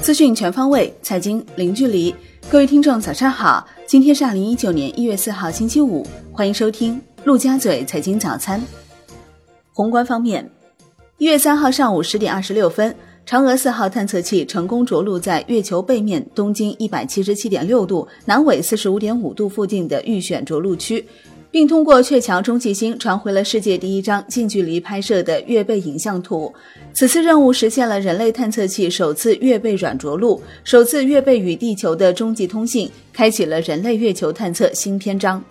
资讯全方位，财经零距离。各位听众，早上好！今天是二零一九年一月四号，星期五，欢迎收听陆家嘴财经早餐。宏观方面，一月三号上午十点二十六分，嫦娥四号探测器成功着陆在月球背面东经一百七十七点六度、南纬四十五点五度附近的预选着陆区。并通过鹊桥中继星传回了世界第一张近距离拍摄的月背影像图。此次任务实现了人类探测器首次月背软着陆，首次月背与地球的中继通信，开启了人类月球探测新篇章。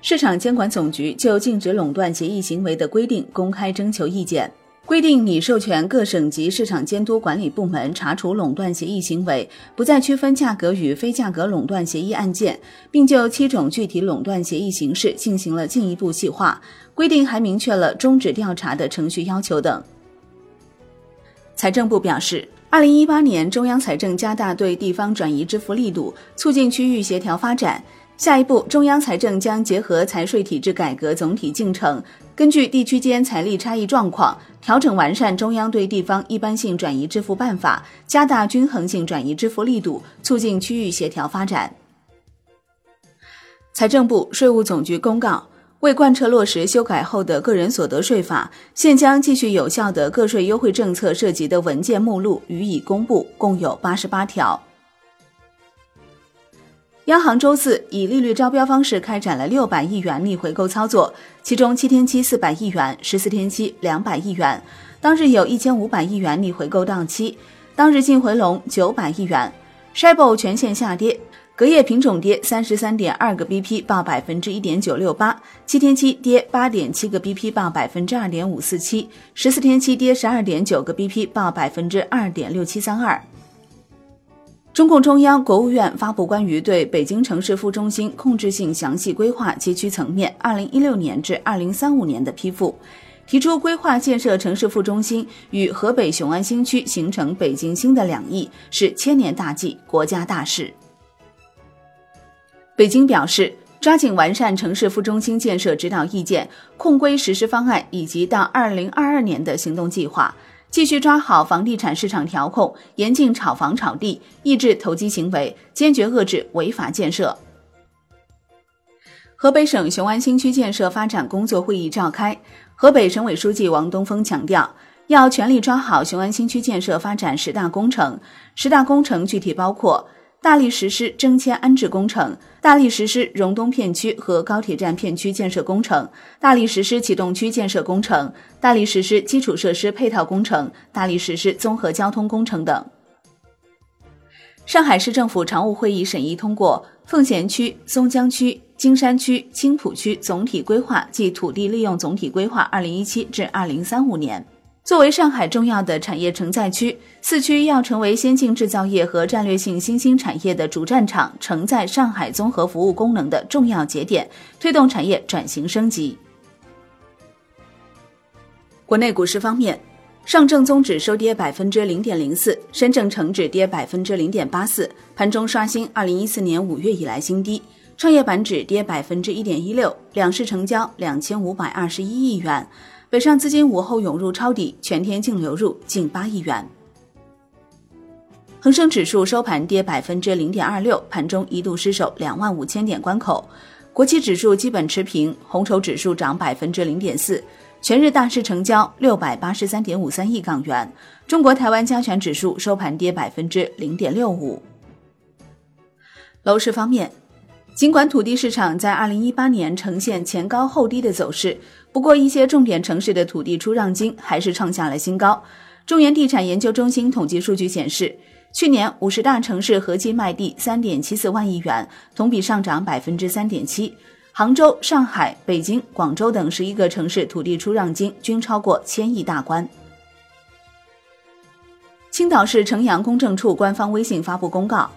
市场监管总局就禁止垄断协议行为的规定公开征求意见。规定拟授权各省级市场监督管理部门查处垄断协议行为，不再区分价格与非价格垄断协议案件，并就七种具体垄断协议形式进行了进一步细化。规定还明确了终止调查的程序要求等。财政部表示，二零一八年中央财政加大对地方转移支付力度，促进区域协调发展。下一步，中央财政将结合财税体制改革总体进程，根据地区间财力差异状况，调整完善中央对地方一般性转移支付办法，加大均衡性转移支付力度，促进区域协调发展。财政部、税务总局公告，为贯彻落实修改后的个人所得税法，现将继续有效的个税优惠政策涉及的文件目录予以公布，共有八十八条。央行周四以利率招标方式开展了六百亿元逆回购操作，其中七天期四百亿元，十四天期两百亿元。当日有一千五百亿元逆回购到期，当日净回笼九百亿元。Shibor 全线下跌，隔夜品种跌三十三点二个 BP，报百分之一点九六八；七天期跌八点七个 BP，报百分之二点五四七；十四天期跌十二点九个 BP，报百分之二点六七三二。中共中央、国务院发布关于对北京城市副中心控制性详细规划街区层面（二零一六年至二零三五年）的批复，提出规划建设城市副中心与河北雄安新区形成北京新的两翼，是千年大计、国家大事。北京表示，抓紧完善城市副中心建设指导意见、控规实施方案以及到二零二二年的行动计划。继续抓好房地产市场调控，严禁炒房炒地，抑制投机行为，坚决遏制违法建设。河北省雄安新区建设发展工作会议召开，河北省委书记王东峰强调，要全力抓好雄安新区建设发展十大工程。十大工程具体包括。大力实施征迁安置工程，大力实施荣东片区和高铁站片区建设工程，大力实施启动区建设工程，大力实施基础设施配套工程，大力实施综合交通工程等。上海市政府常务会议审议通过《奉贤区、松江区、金山区、青浦区总体规划暨土地利用总体规划（二零一七至二零三五年）。作为上海重要的产业承载区，四区要成为先进制造业和战略性新兴产业的主战场，承载上海综合服务功能的重要节点，推动产业转型升级。国内股市方面，上证综指收跌百分之零点零四，深证成指跌百分之零点八四，盘中刷新二零一四年五月以来新低。创业板指跌百分之一点一六，两市成交两千五百二十一亿元。北上资金午后涌入抄底，全天净流入近八亿元。恒生指数收盘跌百分之零点二六，盘中一度失守两万五千点关口。国企指数基本持平，红筹指数涨百分之零点四。全日大市成交六百八十三点五三亿港元。中国台湾加权指数收盘跌百分之零点六五。楼市方面。尽管土地市场在二零一八年呈现前高后低的走势，不过一些重点城市的土地出让金还是创下了新高。中原地产研究中心统计数据显示，去年五十大城市合计卖地三点七四万亿元，同比上涨百分之三点七。杭州、上海、北京、广州等十一个城市土地出让金均超过千亿大关。青岛市城阳公证处官方微信发布公告。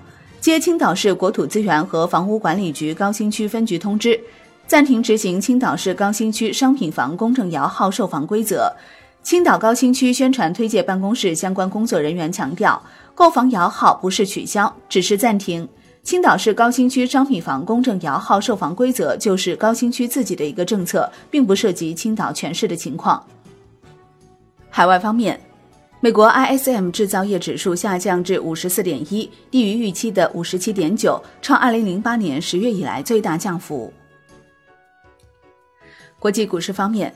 接青岛市国土资源和房屋管理局高新区分局通知，暂停执行青岛市高新区商品房公证摇号售房规则。青岛高新区宣传推介办公室相关工作人员强调，购房摇号不是取消，只是暂停。青岛市高新区商品房公证摇号售房规则就是高新区自己的一个政策，并不涉及青岛全市的情况。海外方面，美国 ISM 制造业指数下降至五十四点一，低于预期的五十七点九，创二零零八年十月以来最大降幅。国际股市方面，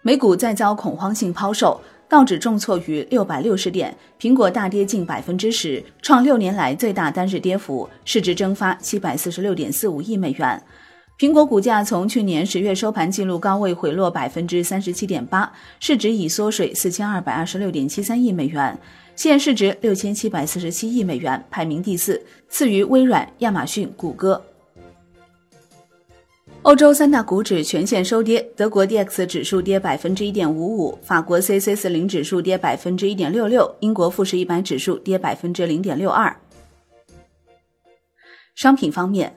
美股再遭恐慌性抛售，道指重挫逾六百六十点，苹果大跌近百分之十，创六年来最大单日跌幅，市值蒸发七百四十六点四五亿美元。苹果股价从去年十月收盘纪录高位回落百分之三十七点八，市值已缩水四千二百二十六点七三亿美元，现市值六千七百四十七亿美元，排名第四，次于微软、亚马逊、谷歌。欧洲三大股指全线收跌，德国 D X 指数跌百分之一点五五，法国 C C 四零指数跌百分之一点六六，英国富时一百指数跌百分之零点六二。商品方面。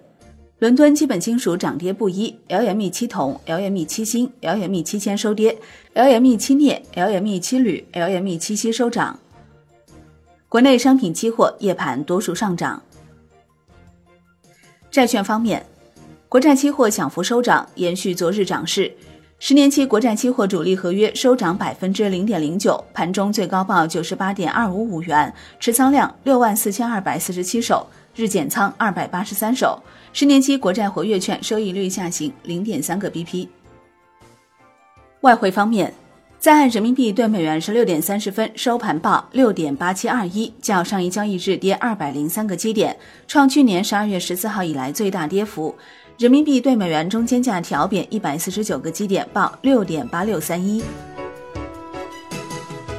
伦敦基本金属涨跌不一，LME 七铜、LME 七锌、LME 七铅收跌，LME 七镍、LME 七铝、LME 七锡收涨。国内商品期货夜盘多数上涨。债券方面，国债期货小幅收涨，延续昨日涨势。十年期国债期货主力合约收涨百分之零点零九，盘中最高报九十八点二五五元，持仓量六万四千二百四十七手，日减仓二百八十三手。十年期国债活跃券收益率下行零点三个 BP。外汇方面，在岸人民币对美元十六点三十分收盘报六点八七二一，较上一交易日跌二百零三个基点，创去年十二月十四号以来最大跌幅。人民币对美元中间价调贬一百四十九个基点，报六点八六三一。